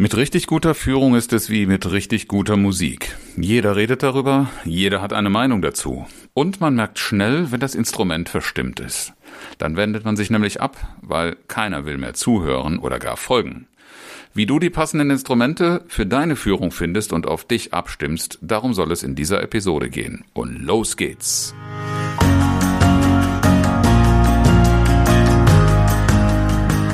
Mit richtig guter Führung ist es wie mit richtig guter Musik. Jeder redet darüber, jeder hat eine Meinung dazu. Und man merkt schnell, wenn das Instrument verstimmt ist. Dann wendet man sich nämlich ab, weil keiner will mehr zuhören oder gar folgen. Wie du die passenden Instrumente für deine Führung findest und auf dich abstimmst, darum soll es in dieser Episode gehen. Und los geht's!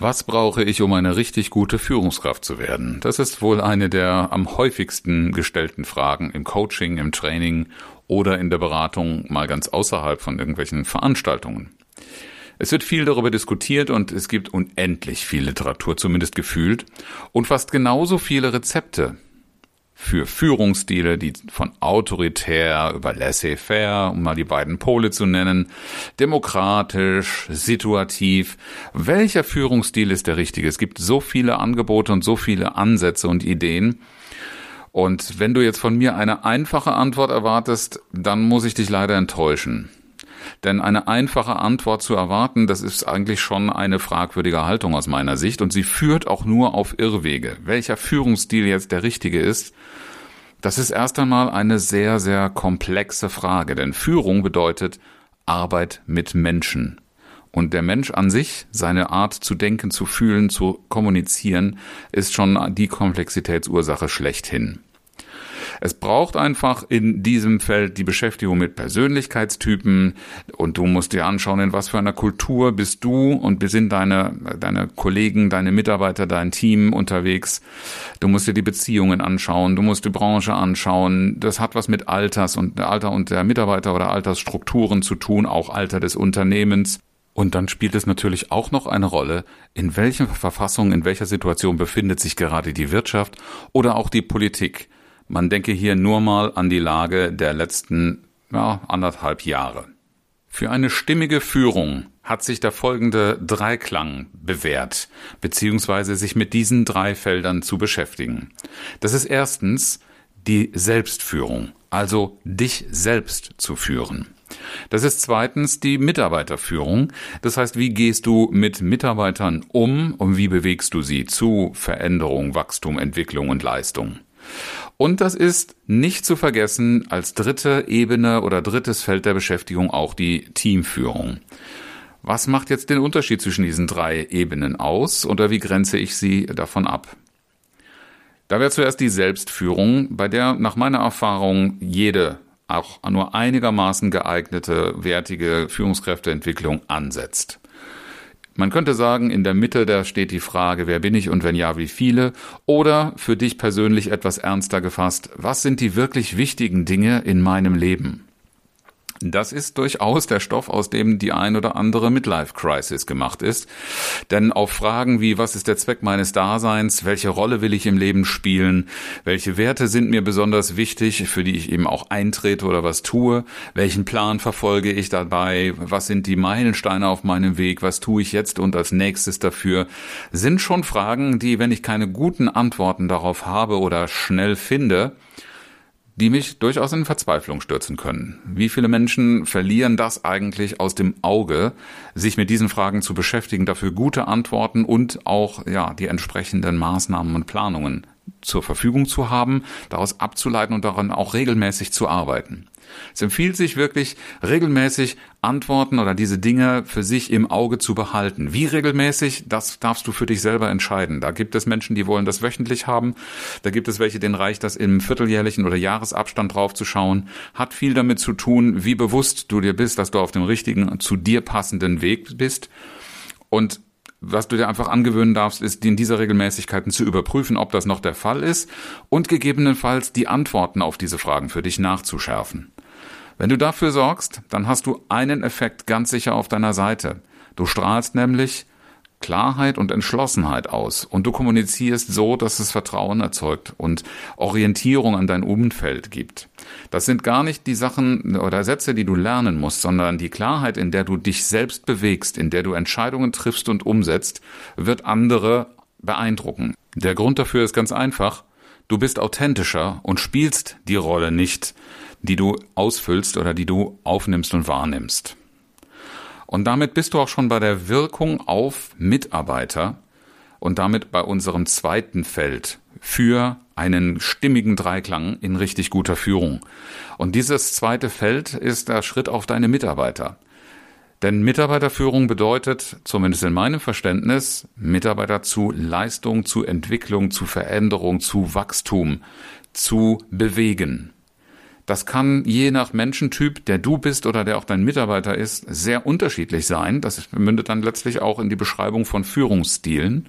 Was brauche ich, um eine richtig gute Führungskraft zu werden? Das ist wohl eine der am häufigsten gestellten Fragen im Coaching, im Training oder in der Beratung mal ganz außerhalb von irgendwelchen Veranstaltungen. Es wird viel darüber diskutiert und es gibt unendlich viel Literatur, zumindest gefühlt, und fast genauso viele Rezepte für Führungsstile, die von autoritär über laissez-faire, um mal die beiden Pole zu nennen, demokratisch, situativ. Welcher Führungsstil ist der richtige? Es gibt so viele Angebote und so viele Ansätze und Ideen. Und wenn du jetzt von mir eine einfache Antwort erwartest, dann muss ich dich leider enttäuschen. Denn eine einfache Antwort zu erwarten, das ist eigentlich schon eine fragwürdige Haltung aus meiner Sicht und sie führt auch nur auf Irrwege. Welcher Führungsstil jetzt der richtige ist, das ist erst einmal eine sehr, sehr komplexe Frage, denn Führung bedeutet Arbeit mit Menschen. Und der Mensch an sich, seine Art zu denken, zu fühlen, zu kommunizieren, ist schon die Komplexitätsursache schlechthin. Es braucht einfach in diesem Feld die Beschäftigung mit Persönlichkeitstypen und du musst dir anschauen, in was für einer Kultur bist du und sind deine, deine Kollegen, deine Mitarbeiter, dein Team unterwegs. Du musst dir die Beziehungen anschauen, du musst die Branche anschauen. Das hat was mit Alters und Alter und der Mitarbeiter oder Altersstrukturen zu tun, auch Alter des Unternehmens. Und dann spielt es natürlich auch noch eine Rolle, in welcher Verfassung, in welcher Situation befindet sich gerade die Wirtschaft oder auch die Politik. Man denke hier nur mal an die Lage der letzten ja, anderthalb Jahre. Für eine stimmige Führung hat sich der folgende Dreiklang bewährt, beziehungsweise sich mit diesen drei Feldern zu beschäftigen. Das ist erstens die Selbstführung, also dich selbst zu führen. Das ist zweitens die Mitarbeiterführung. Das heißt, wie gehst du mit Mitarbeitern um und wie bewegst du sie zu Veränderung, Wachstum, Entwicklung und Leistung? Und das ist nicht zu vergessen als dritte Ebene oder drittes Feld der Beschäftigung auch die Teamführung. Was macht jetzt den Unterschied zwischen diesen drei Ebenen aus oder wie grenze ich sie davon ab? Da wäre zuerst die Selbstführung, bei der nach meiner Erfahrung jede auch nur einigermaßen geeignete, wertige Führungskräfteentwicklung ansetzt. Man könnte sagen, in der Mitte da steht die Frage, wer bin ich und wenn ja, wie viele? Oder für dich persönlich etwas ernster gefasst, was sind die wirklich wichtigen Dinge in meinem Leben? Das ist durchaus der Stoff, aus dem die ein oder andere Midlife-Crisis gemacht ist. Denn auf Fragen wie, was ist der Zweck meines Daseins, welche Rolle will ich im Leben spielen, welche Werte sind mir besonders wichtig, für die ich eben auch eintrete oder was tue, welchen Plan verfolge ich dabei, was sind die Meilensteine auf meinem Weg, was tue ich jetzt und als nächstes dafür, sind schon Fragen, die, wenn ich keine guten Antworten darauf habe oder schnell finde, die mich durchaus in Verzweiflung stürzen können. Wie viele Menschen verlieren das eigentlich aus dem Auge, sich mit diesen Fragen zu beschäftigen, dafür gute Antworten und auch ja die entsprechenden Maßnahmen und Planungen zur Verfügung zu haben, daraus abzuleiten und daran auch regelmäßig zu arbeiten. Es empfiehlt sich wirklich regelmäßig Antworten oder diese Dinge für sich im Auge zu behalten. Wie regelmäßig, das darfst du für dich selber entscheiden. Da gibt es Menschen, die wollen das wöchentlich haben. Da gibt es welche, denen reicht das im vierteljährlichen oder Jahresabstand drauf zu schauen. Hat viel damit zu tun, wie bewusst du dir bist, dass du auf dem richtigen, zu dir passenden Weg bist. Und was du dir einfach angewöhnen darfst, ist, in dieser Regelmäßigkeiten zu überprüfen, ob das noch der Fall ist und gegebenenfalls die Antworten auf diese Fragen für dich nachzuschärfen. Wenn du dafür sorgst, dann hast du einen Effekt ganz sicher auf deiner Seite. Du strahlst nämlich Klarheit und Entschlossenheit aus und du kommunizierst so, dass es Vertrauen erzeugt und Orientierung an dein Umfeld gibt. Das sind gar nicht die Sachen oder Sätze, die du lernen musst, sondern die Klarheit, in der du dich selbst bewegst, in der du Entscheidungen triffst und umsetzt, wird andere beeindrucken. Der Grund dafür ist ganz einfach. Du bist authentischer und spielst die Rolle nicht, die du ausfüllst oder die du aufnimmst und wahrnimmst. Und damit bist du auch schon bei der Wirkung auf Mitarbeiter und damit bei unserem zweiten Feld für einen stimmigen Dreiklang in richtig guter Führung. Und dieses zweite Feld ist der Schritt auf deine Mitarbeiter. Denn Mitarbeiterführung bedeutet, zumindest in meinem Verständnis, Mitarbeiter zu Leistung, zu Entwicklung, zu Veränderung, zu Wachstum, zu bewegen. Das kann je nach Menschentyp, der du bist oder der auch dein Mitarbeiter ist, sehr unterschiedlich sein. Das mündet dann letztlich auch in die Beschreibung von Führungsstilen.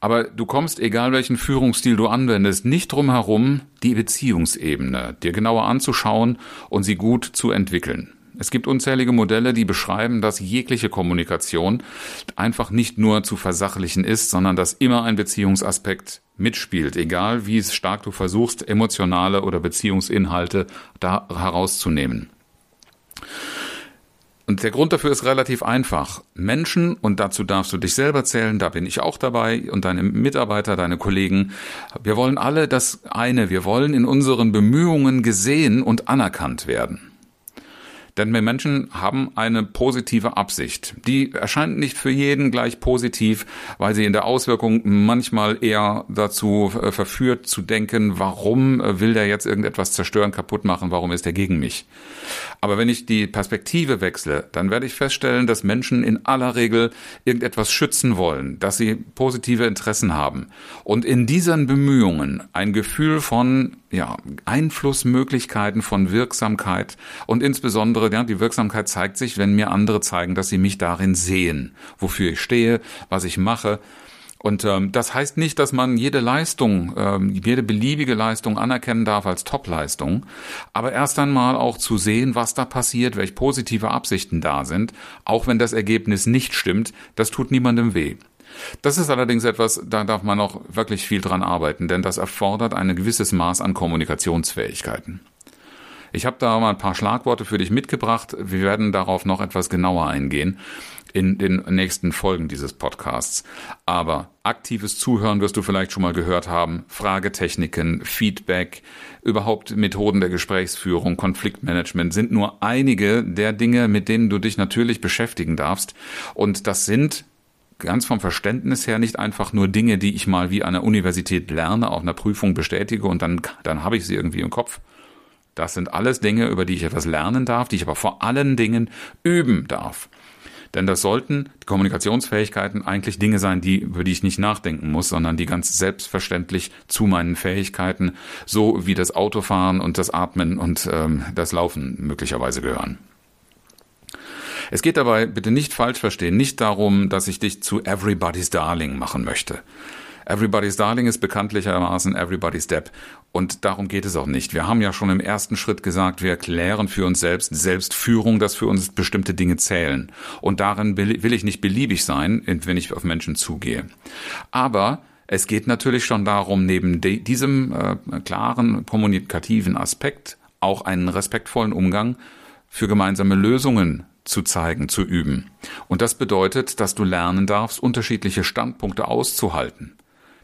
Aber du kommst, egal welchen Führungsstil du anwendest, nicht drum herum, die Beziehungsebene dir genauer anzuschauen und sie gut zu entwickeln. Es gibt unzählige Modelle, die beschreiben, dass jegliche Kommunikation einfach nicht nur zu versachlichen ist, sondern dass immer ein Beziehungsaspekt mitspielt, egal wie stark du versuchst, emotionale oder Beziehungsinhalte da herauszunehmen. Und der Grund dafür ist relativ einfach. Menschen, und dazu darfst du dich selber zählen, da bin ich auch dabei, und deine Mitarbeiter, deine Kollegen, wir wollen alle das eine, wir wollen in unseren Bemühungen gesehen und anerkannt werden. Denn wir Menschen haben eine positive Absicht. Die erscheint nicht für jeden gleich positiv, weil sie in der Auswirkung manchmal eher dazu äh, verführt zu denken, warum äh, will der jetzt irgendetwas zerstören, kaputt machen, warum ist er gegen mich? Aber wenn ich die Perspektive wechsle, dann werde ich feststellen, dass Menschen in aller Regel irgendetwas schützen wollen, dass sie positive Interessen haben und in diesen Bemühungen ein Gefühl von ja, Einflussmöglichkeiten, von Wirksamkeit und insbesondere ja, die Wirksamkeit zeigt sich, wenn mir andere zeigen, dass sie mich darin sehen, wofür ich stehe, was ich mache und ähm, das heißt nicht, dass man jede Leistung, ähm, jede beliebige Leistung anerkennen darf als Topleistung, aber erst einmal auch zu sehen, was da passiert, welche positive Absichten da sind, auch wenn das Ergebnis nicht stimmt, das tut niemandem weh. Das ist allerdings etwas, da darf man noch wirklich viel dran arbeiten, denn das erfordert ein gewisses Maß an Kommunikationsfähigkeiten. Ich habe da mal ein paar Schlagworte für dich mitgebracht. Wir werden darauf noch etwas genauer eingehen in den nächsten Folgen dieses Podcasts. Aber aktives Zuhören wirst du vielleicht schon mal gehört haben, Fragetechniken, Feedback, überhaupt Methoden der Gesprächsführung, Konfliktmanagement sind nur einige der Dinge, mit denen du dich natürlich beschäftigen darfst. Und das sind ganz vom Verständnis her nicht einfach nur Dinge, die ich mal wie an der Universität lerne, auf einer Prüfung bestätige und dann, dann habe ich sie irgendwie im Kopf. Das sind alles Dinge, über die ich etwas lernen darf, die ich aber vor allen Dingen üben darf. Denn das sollten die Kommunikationsfähigkeiten eigentlich Dinge sein, die, über die ich nicht nachdenken muss, sondern die ganz selbstverständlich zu meinen Fähigkeiten, so wie das Autofahren und das Atmen und ähm, das Laufen möglicherweise gehören. Es geht dabei, bitte nicht falsch verstehen, nicht darum, dass ich dich zu Everybody's Darling machen möchte. Everybody's Darling ist bekanntlichermaßen Everybody's Depp. Und darum geht es auch nicht. Wir haben ja schon im ersten Schritt gesagt, wir erklären für uns selbst Selbstführung, dass für uns bestimmte Dinge zählen. Und darin will ich nicht beliebig sein, wenn ich auf Menschen zugehe. Aber es geht natürlich schon darum, neben diesem äh, klaren kommunikativen Aspekt auch einen respektvollen Umgang für gemeinsame Lösungen zu zeigen, zu üben. Und das bedeutet, dass du lernen darfst, unterschiedliche Standpunkte auszuhalten.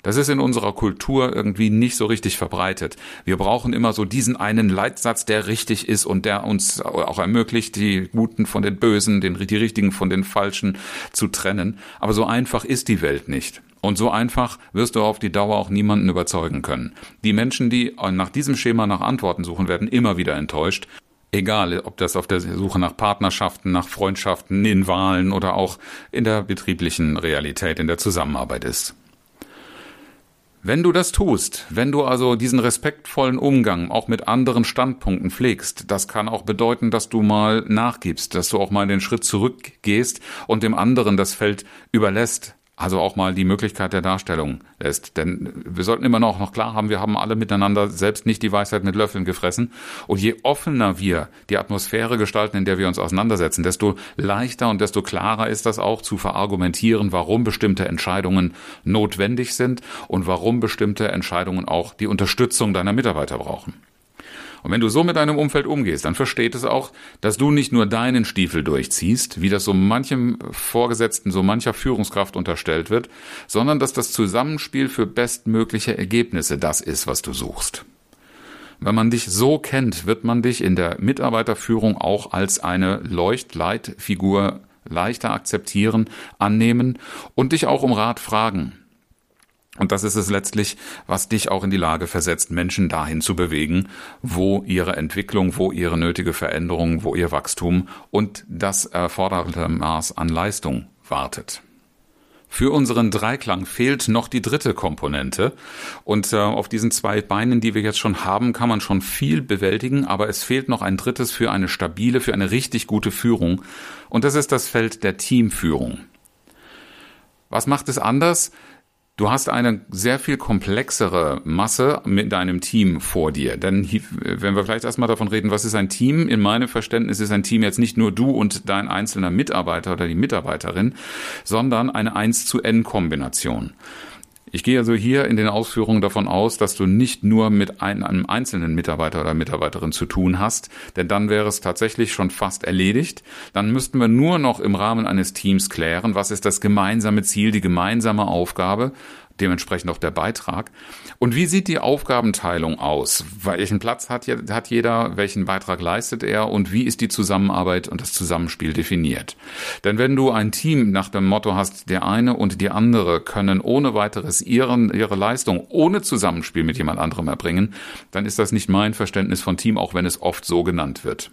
Das ist in unserer Kultur irgendwie nicht so richtig verbreitet. Wir brauchen immer so diesen einen Leitsatz, der richtig ist und der uns auch ermöglicht, die Guten von den Bösen, den, die Richtigen von den Falschen zu trennen. Aber so einfach ist die Welt nicht. Und so einfach wirst du auf die Dauer auch niemanden überzeugen können. Die Menschen, die nach diesem Schema nach Antworten suchen, werden immer wieder enttäuscht. Egal, ob das auf der Suche nach Partnerschaften, nach Freundschaften, in Wahlen oder auch in der betrieblichen Realität, in der Zusammenarbeit ist. Wenn du das tust, wenn du also diesen respektvollen Umgang auch mit anderen Standpunkten pflegst, das kann auch bedeuten, dass du mal nachgibst, dass du auch mal den Schritt zurückgehst und dem anderen das Feld überlässt, also auch mal die Möglichkeit der Darstellung lässt. Denn wir sollten immer noch, noch klar haben, wir haben alle miteinander selbst nicht die Weisheit mit Löffeln gefressen. Und je offener wir die Atmosphäre gestalten, in der wir uns auseinandersetzen, desto leichter und desto klarer ist das auch zu verargumentieren, warum bestimmte Entscheidungen notwendig sind und warum bestimmte Entscheidungen auch die Unterstützung deiner Mitarbeiter brauchen. Und wenn du so mit deinem Umfeld umgehst, dann versteht es auch, dass du nicht nur deinen Stiefel durchziehst, wie das so manchem Vorgesetzten, so mancher Führungskraft unterstellt wird, sondern dass das Zusammenspiel für bestmögliche Ergebnisse das ist, was du suchst. Wenn man dich so kennt, wird man dich in der Mitarbeiterführung auch als eine Leuchtleitfigur leichter akzeptieren, annehmen und dich auch um Rat fragen. Und das ist es letztlich, was dich auch in die Lage versetzt, Menschen dahin zu bewegen, wo ihre Entwicklung, wo ihre nötige Veränderung, wo ihr Wachstum und das erforderte Maß an Leistung wartet. Für unseren Dreiklang fehlt noch die dritte Komponente. Und äh, auf diesen zwei Beinen, die wir jetzt schon haben, kann man schon viel bewältigen, aber es fehlt noch ein drittes für eine stabile, für eine richtig gute Führung. Und das ist das Feld der Teamführung. Was macht es anders? Du hast eine sehr viel komplexere Masse mit deinem Team vor dir. Denn wenn wir vielleicht erstmal davon reden, was ist ein Team? In meinem Verständnis ist ein Team jetzt nicht nur du und dein einzelner Mitarbeiter oder die Mitarbeiterin, sondern eine 1 zu N Kombination. Ich gehe also hier in den Ausführungen davon aus, dass du nicht nur mit einem einzelnen Mitarbeiter oder Mitarbeiterin zu tun hast, denn dann wäre es tatsächlich schon fast erledigt. Dann müssten wir nur noch im Rahmen eines Teams klären, was ist das gemeinsame Ziel, die gemeinsame Aufgabe dementsprechend auch der Beitrag. Und wie sieht die Aufgabenteilung aus? Welchen Platz hat, hat jeder? Welchen Beitrag leistet er? Und wie ist die Zusammenarbeit und das Zusammenspiel definiert? Denn wenn du ein Team nach dem Motto hast, der eine und die andere können ohne weiteres ihren, ihre Leistung ohne Zusammenspiel mit jemand anderem erbringen, dann ist das nicht mein Verständnis von Team, auch wenn es oft so genannt wird.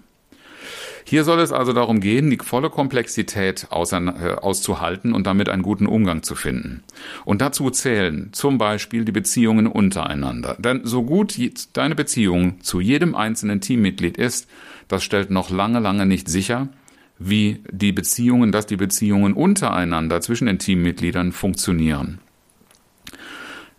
Hier soll es also darum gehen, die volle Komplexität äh, auszuhalten und damit einen guten Umgang zu finden. Und dazu zählen zum Beispiel die Beziehungen untereinander. Denn so gut deine Beziehung zu jedem einzelnen Teammitglied ist, das stellt noch lange, lange nicht sicher, wie die Beziehungen, dass die Beziehungen untereinander zwischen den Teammitgliedern funktionieren.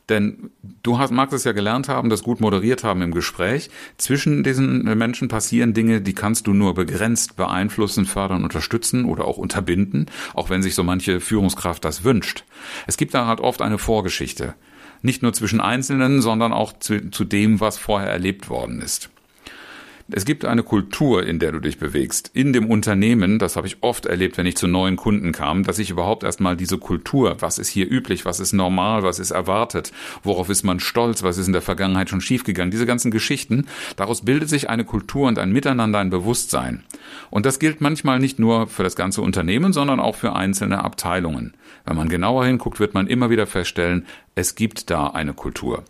Denn du hast, magst es ja gelernt haben, das gut moderiert haben im Gespräch. Zwischen diesen Menschen passieren Dinge, die kannst du nur begrenzt beeinflussen, fördern, unterstützen oder auch unterbinden, auch wenn sich so manche Führungskraft das wünscht. Es gibt da halt oft eine Vorgeschichte. Nicht nur zwischen Einzelnen, sondern auch zu, zu dem, was vorher erlebt worden ist. Es gibt eine Kultur, in der du dich bewegst. In dem Unternehmen, das habe ich oft erlebt, wenn ich zu neuen Kunden kam, dass ich überhaupt erstmal diese Kultur, was ist hier üblich, was ist normal, was ist erwartet, worauf ist man stolz, was ist in der Vergangenheit schon schiefgegangen, diese ganzen Geschichten, daraus bildet sich eine Kultur und ein Miteinander, ein Bewusstsein. Und das gilt manchmal nicht nur für das ganze Unternehmen, sondern auch für einzelne Abteilungen. Wenn man genauer hinguckt, wird man immer wieder feststellen, es gibt da eine Kultur.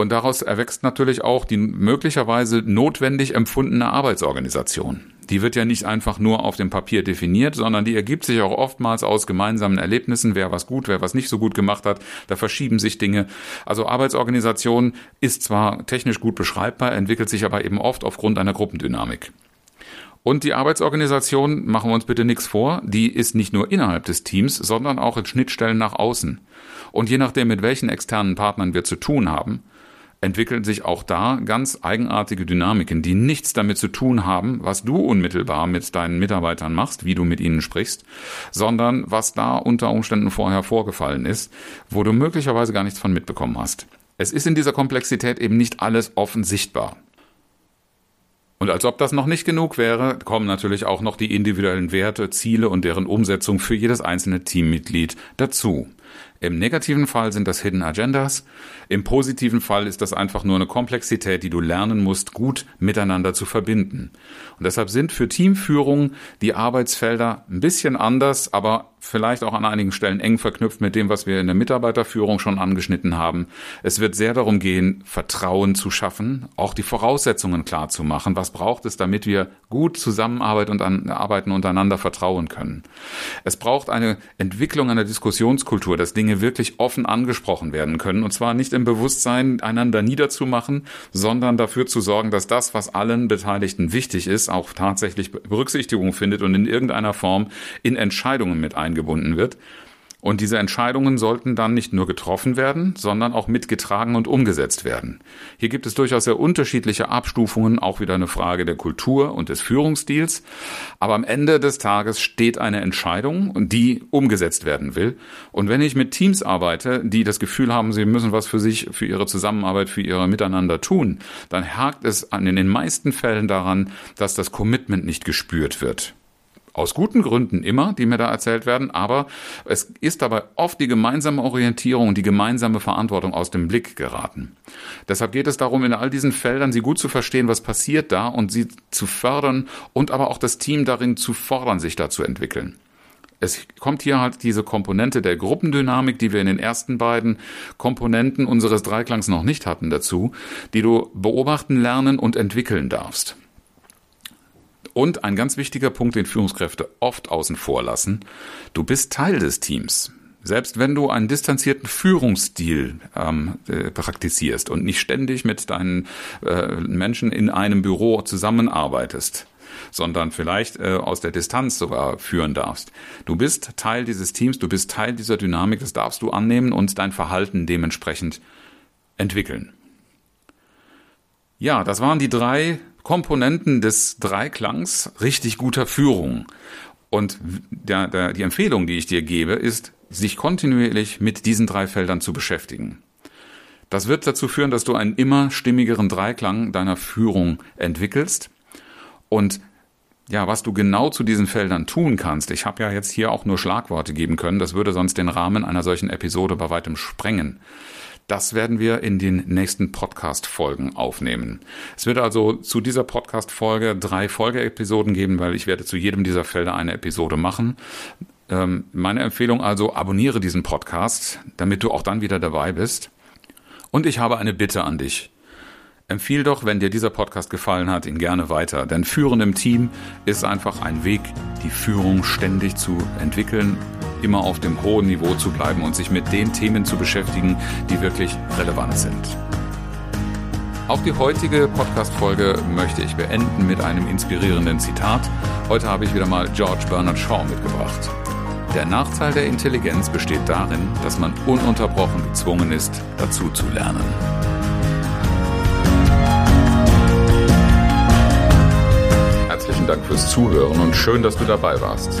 Und daraus erwächst natürlich auch die möglicherweise notwendig empfundene Arbeitsorganisation. Die wird ja nicht einfach nur auf dem Papier definiert, sondern die ergibt sich auch oftmals aus gemeinsamen Erlebnissen, wer was gut, wer was nicht so gut gemacht hat. Da verschieben sich Dinge. Also Arbeitsorganisation ist zwar technisch gut beschreibbar, entwickelt sich aber eben oft aufgrund einer Gruppendynamik. Und die Arbeitsorganisation, machen wir uns bitte nichts vor, die ist nicht nur innerhalb des Teams, sondern auch in Schnittstellen nach außen. Und je nachdem, mit welchen externen Partnern wir zu tun haben, entwickeln sich auch da ganz eigenartige Dynamiken, die nichts damit zu tun haben, was du unmittelbar mit deinen Mitarbeitern machst, wie du mit ihnen sprichst, sondern was da unter Umständen vorher vorgefallen ist, wo du möglicherweise gar nichts von mitbekommen hast. Es ist in dieser Komplexität eben nicht alles offen sichtbar. Und als ob das noch nicht genug wäre, kommen natürlich auch noch die individuellen Werte, Ziele und deren Umsetzung für jedes einzelne Teammitglied dazu. Im negativen Fall sind das Hidden Agendas. Im positiven Fall ist das einfach nur eine Komplexität, die du lernen musst, gut miteinander zu verbinden. Und deshalb sind für Teamführung die Arbeitsfelder ein bisschen anders, aber vielleicht auch an einigen Stellen eng verknüpft mit dem, was wir in der Mitarbeiterführung schon angeschnitten haben. Es wird sehr darum gehen, Vertrauen zu schaffen, auch die Voraussetzungen klar zu machen. Was braucht es, damit wir gut zusammenarbeiten und an, arbeiten untereinander vertrauen können? Es braucht eine Entwicklung einer Diskussionskultur, dass Dinge wirklich offen angesprochen werden können. Und zwar nicht im Bewusstsein, einander niederzumachen, sondern dafür zu sorgen, dass das, was allen Beteiligten wichtig ist, auch tatsächlich Berücksichtigung findet und in irgendeiner Form in Entscheidungen mit eingebunden wird. Und diese Entscheidungen sollten dann nicht nur getroffen werden, sondern auch mitgetragen und umgesetzt werden. Hier gibt es durchaus sehr unterschiedliche Abstufungen, auch wieder eine Frage der Kultur und des Führungsstils. Aber am Ende des Tages steht eine Entscheidung, die umgesetzt werden will. Und wenn ich mit Teams arbeite, die das Gefühl haben, sie müssen was für sich, für ihre Zusammenarbeit, für ihre Miteinander tun, dann hakt es in den meisten Fällen daran, dass das Commitment nicht gespürt wird. Aus guten Gründen immer, die mir da erzählt werden, aber es ist dabei oft die gemeinsame Orientierung und die gemeinsame Verantwortung aus dem Blick geraten. Deshalb geht es darum, in all diesen Feldern sie gut zu verstehen, was passiert da und sie zu fördern und aber auch das Team darin zu fordern, sich da zu entwickeln. Es kommt hier halt diese Komponente der Gruppendynamik, die wir in den ersten beiden Komponenten unseres Dreiklangs noch nicht hatten dazu, die du beobachten, lernen und entwickeln darfst. Und ein ganz wichtiger Punkt, den Führungskräfte oft außen vor lassen, du bist Teil des Teams. Selbst wenn du einen distanzierten Führungsstil ähm, äh, praktizierst und nicht ständig mit deinen äh, Menschen in einem Büro zusammenarbeitest, sondern vielleicht äh, aus der Distanz sogar führen darfst. Du bist Teil dieses Teams, du bist Teil dieser Dynamik, das darfst du annehmen und dein Verhalten dementsprechend entwickeln. Ja, das waren die drei Komponenten des Dreiklangs richtig guter Führung. Und der, der, die Empfehlung, die ich dir gebe, ist, sich kontinuierlich mit diesen drei Feldern zu beschäftigen. Das wird dazu führen, dass du einen immer stimmigeren Dreiklang deiner Führung entwickelst. Und ja, was du genau zu diesen Feldern tun kannst, ich habe ja jetzt hier auch nur Schlagworte geben können, das würde sonst den Rahmen einer solchen Episode bei weitem sprengen. Das werden wir in den nächsten Podcast-Folgen aufnehmen. Es wird also zu dieser Podcast-Folge drei Folgeepisoden geben, weil ich werde zu jedem dieser Felder eine Episode machen. Ähm, meine Empfehlung also, abonniere diesen Podcast, damit du auch dann wieder dabei bist. Und ich habe eine Bitte an dich. Empfiehl doch, wenn dir dieser Podcast gefallen hat, ihn gerne weiter. Denn Führen im Team ist einfach ein Weg, die Führung ständig zu entwickeln immer auf dem hohen Niveau zu bleiben und sich mit den Themen zu beschäftigen, die wirklich relevant sind. Auch die heutige Podcast-Folge möchte ich beenden mit einem inspirierenden Zitat. Heute habe ich wieder mal George Bernard Shaw mitgebracht. Der Nachteil der Intelligenz besteht darin, dass man ununterbrochen gezwungen ist, dazu zu lernen. Herzlichen Dank fürs Zuhören und schön, dass du dabei warst.